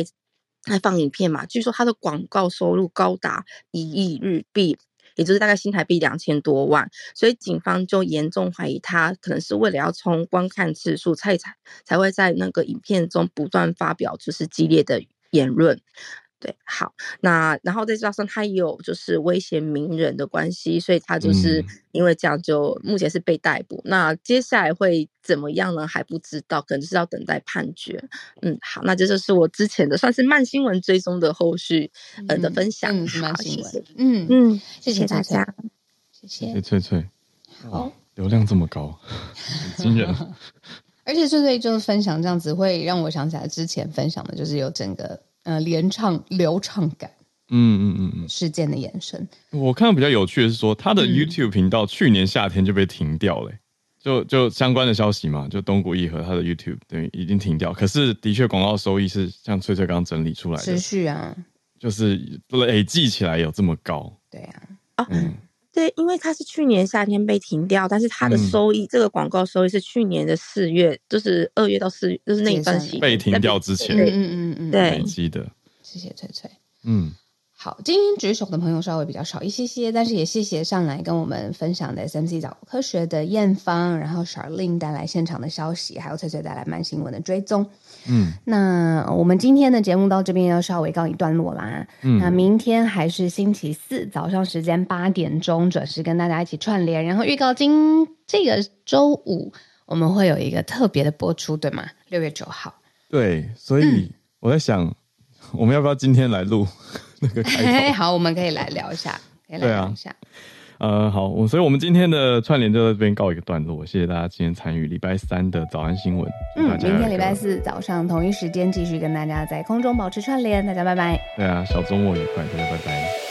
还放影片嘛，据说他的广告收入高达一亿日币。也就是大概新台币两千多万，所以警方就严重怀疑他可能是为了要冲观看次数，才才才会在那个影片中不断发表就是激烈的言论。对，好，那然后再加上他也有就是威胁名人的关系，所以他就是因为这样就目前是被逮捕。嗯、那接下来会怎么样呢？还不知道，可能是要等待判决。嗯，好，那这就是我之前的算是慢新闻追踪的后续呃的分享。嗯，是慢新闻。嗯嗯，谢谢大家，谢谢，谢谢翠翠。好，流量这么高，很惊人。而且翠翠就是分享这样子，会让我想起来之前分享的，就是有整个。呃，连唱流畅感，嗯嗯嗯嗯，事件的延伸。我看到比较有趣的是说，他的 YouTube 频道去年夏天就被停掉了，欸，就就相关的消息嘛，就东谷一和他的 YouTube 等于已经停掉。可是的确广告收益是像翠翠刚刚整理出来的，持续啊，就是累计起来有这么高。对啊，啊，嗯，对，因为它是去年夏天被停掉，但是它的收益，嗯、这个广告收益是去年的四月，就是二月到四月，就是那一段时间被停掉之前，嗯嗯嗯嗯，对，记得。谢谢翠翠，嗯。好，今天举手的朋友稍微比较少一些些，但是也谢谢上来跟我们分享的 SMC 早科学的艳芳，然后 Charlene 带来现场的消息，还有翠翠带来慢新闻的追踪。嗯，那我们今天的节目到这边要稍微告一段落啦。嗯，那明天还是星期四早上时间八点钟准时跟大家一起串联，然后预告今这个周五我们会有一个特别的播出，对吗？六月九号。对，所以我在想，嗯、我们要不要今天来录？那个开 好，我们可以来聊一下，可以来聊一下。啊、呃，好，我所以我们今天的串联就在这边告一个段落。谢谢大家今天参与礼拜三的早安新闻。嗯，明天礼拜四早上同一时间继续跟大家在空中保持串联，大家拜拜。对啊，小周末愉快，大家拜拜。